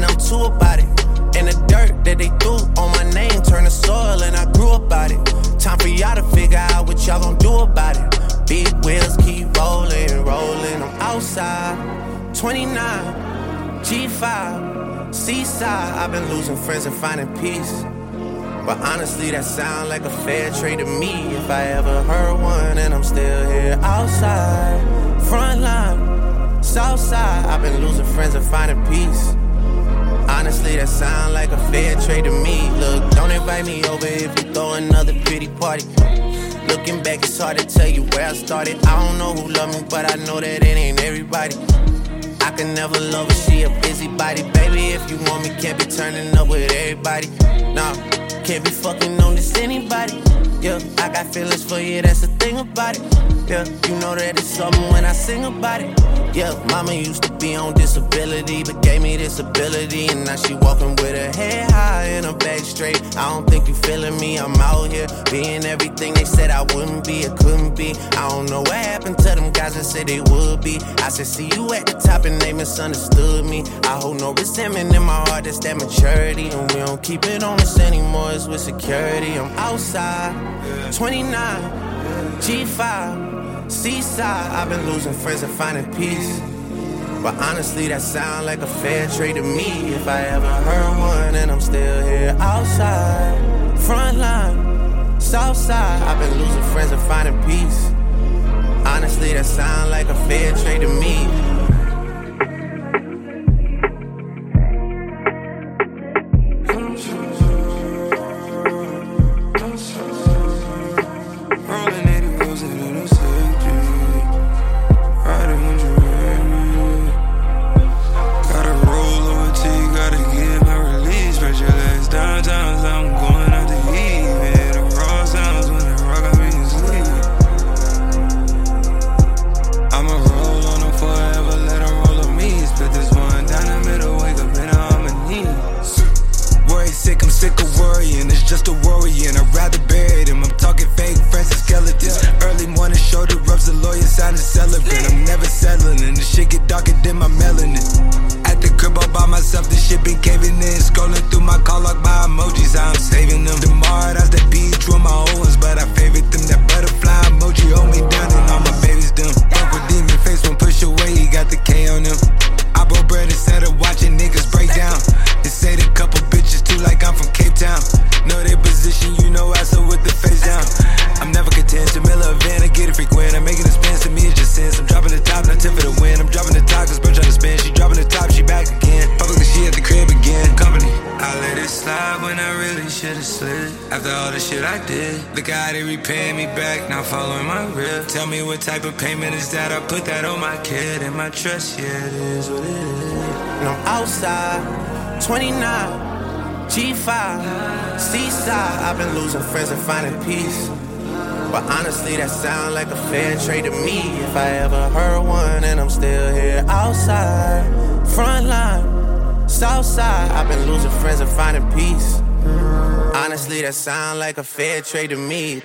And I'm too about it. And the dirt that they threw on my name turned to soil, and I grew about it. Time for y'all to figure out what y'all gon' do about it. Big wheels keep rolling, rolling. I'm outside, 29, G5, Seaside. I've been losing friends and finding peace. But honestly, that sound like a fair trade to me. If I ever heard one, and I'm still here outside, front line, south side. I've been losing friends and finding peace. Honestly, that sound like a fair trade to me. Look, don't invite me over if you throw another pretty party. Looking back, it's hard to tell you where I started. I don't know who loved me, but I know that it ain't everybody. I can never love her, she a busybody. Baby, if you want me, can't be turning up with everybody. Nah, can't be fucking on this anybody. Yeah, I got feelings for you, that's the thing about it. Yeah, you know that it's something when I sing about it. Yeah, mama used to be on disability, but gave me this ability. And now she walking with her head high and her back straight. I don't think you feeling me, I'm out here being everything they said I wouldn't be, or couldn't be. I don't know what happened to them guys that said they would be. I said, see you at the top and they misunderstood me. I hold no resentment in my heart, that's that maturity. And we don't keep it on us anymore, it's with security. I'm outside, 29, G5, Seaside. I've been losing friends and finding peace. But honestly, that sound like a fair trade to me. If I ever heard one, and I'm still here outside, front line, south side. I've been losing friends and finding peace. Honestly, that sound like a fair trade to me. The lawyer sign a celebrant. I'm never settling, and the shit get darker than my melanin. At the crib all by myself, the shit been caving in. Scrolling through my call log, my emojis, I'm saving them. Tomorrow, that's the beat, true my old ones, but I favorite them. That After all the shit I did, look how they repaying me back, now following my rip. Tell me what type of payment is that? I put that on my kid and my trust, yeah, it is what it is. And I'm outside, 29, G5, Seaside. I've been losing friends and finding peace. But honestly, that sound like a fair trade to me. If I ever heard one, and I'm still here outside, front line, south side. I've been losing friends and finding peace. Honestly, that sound like a fair trade to me.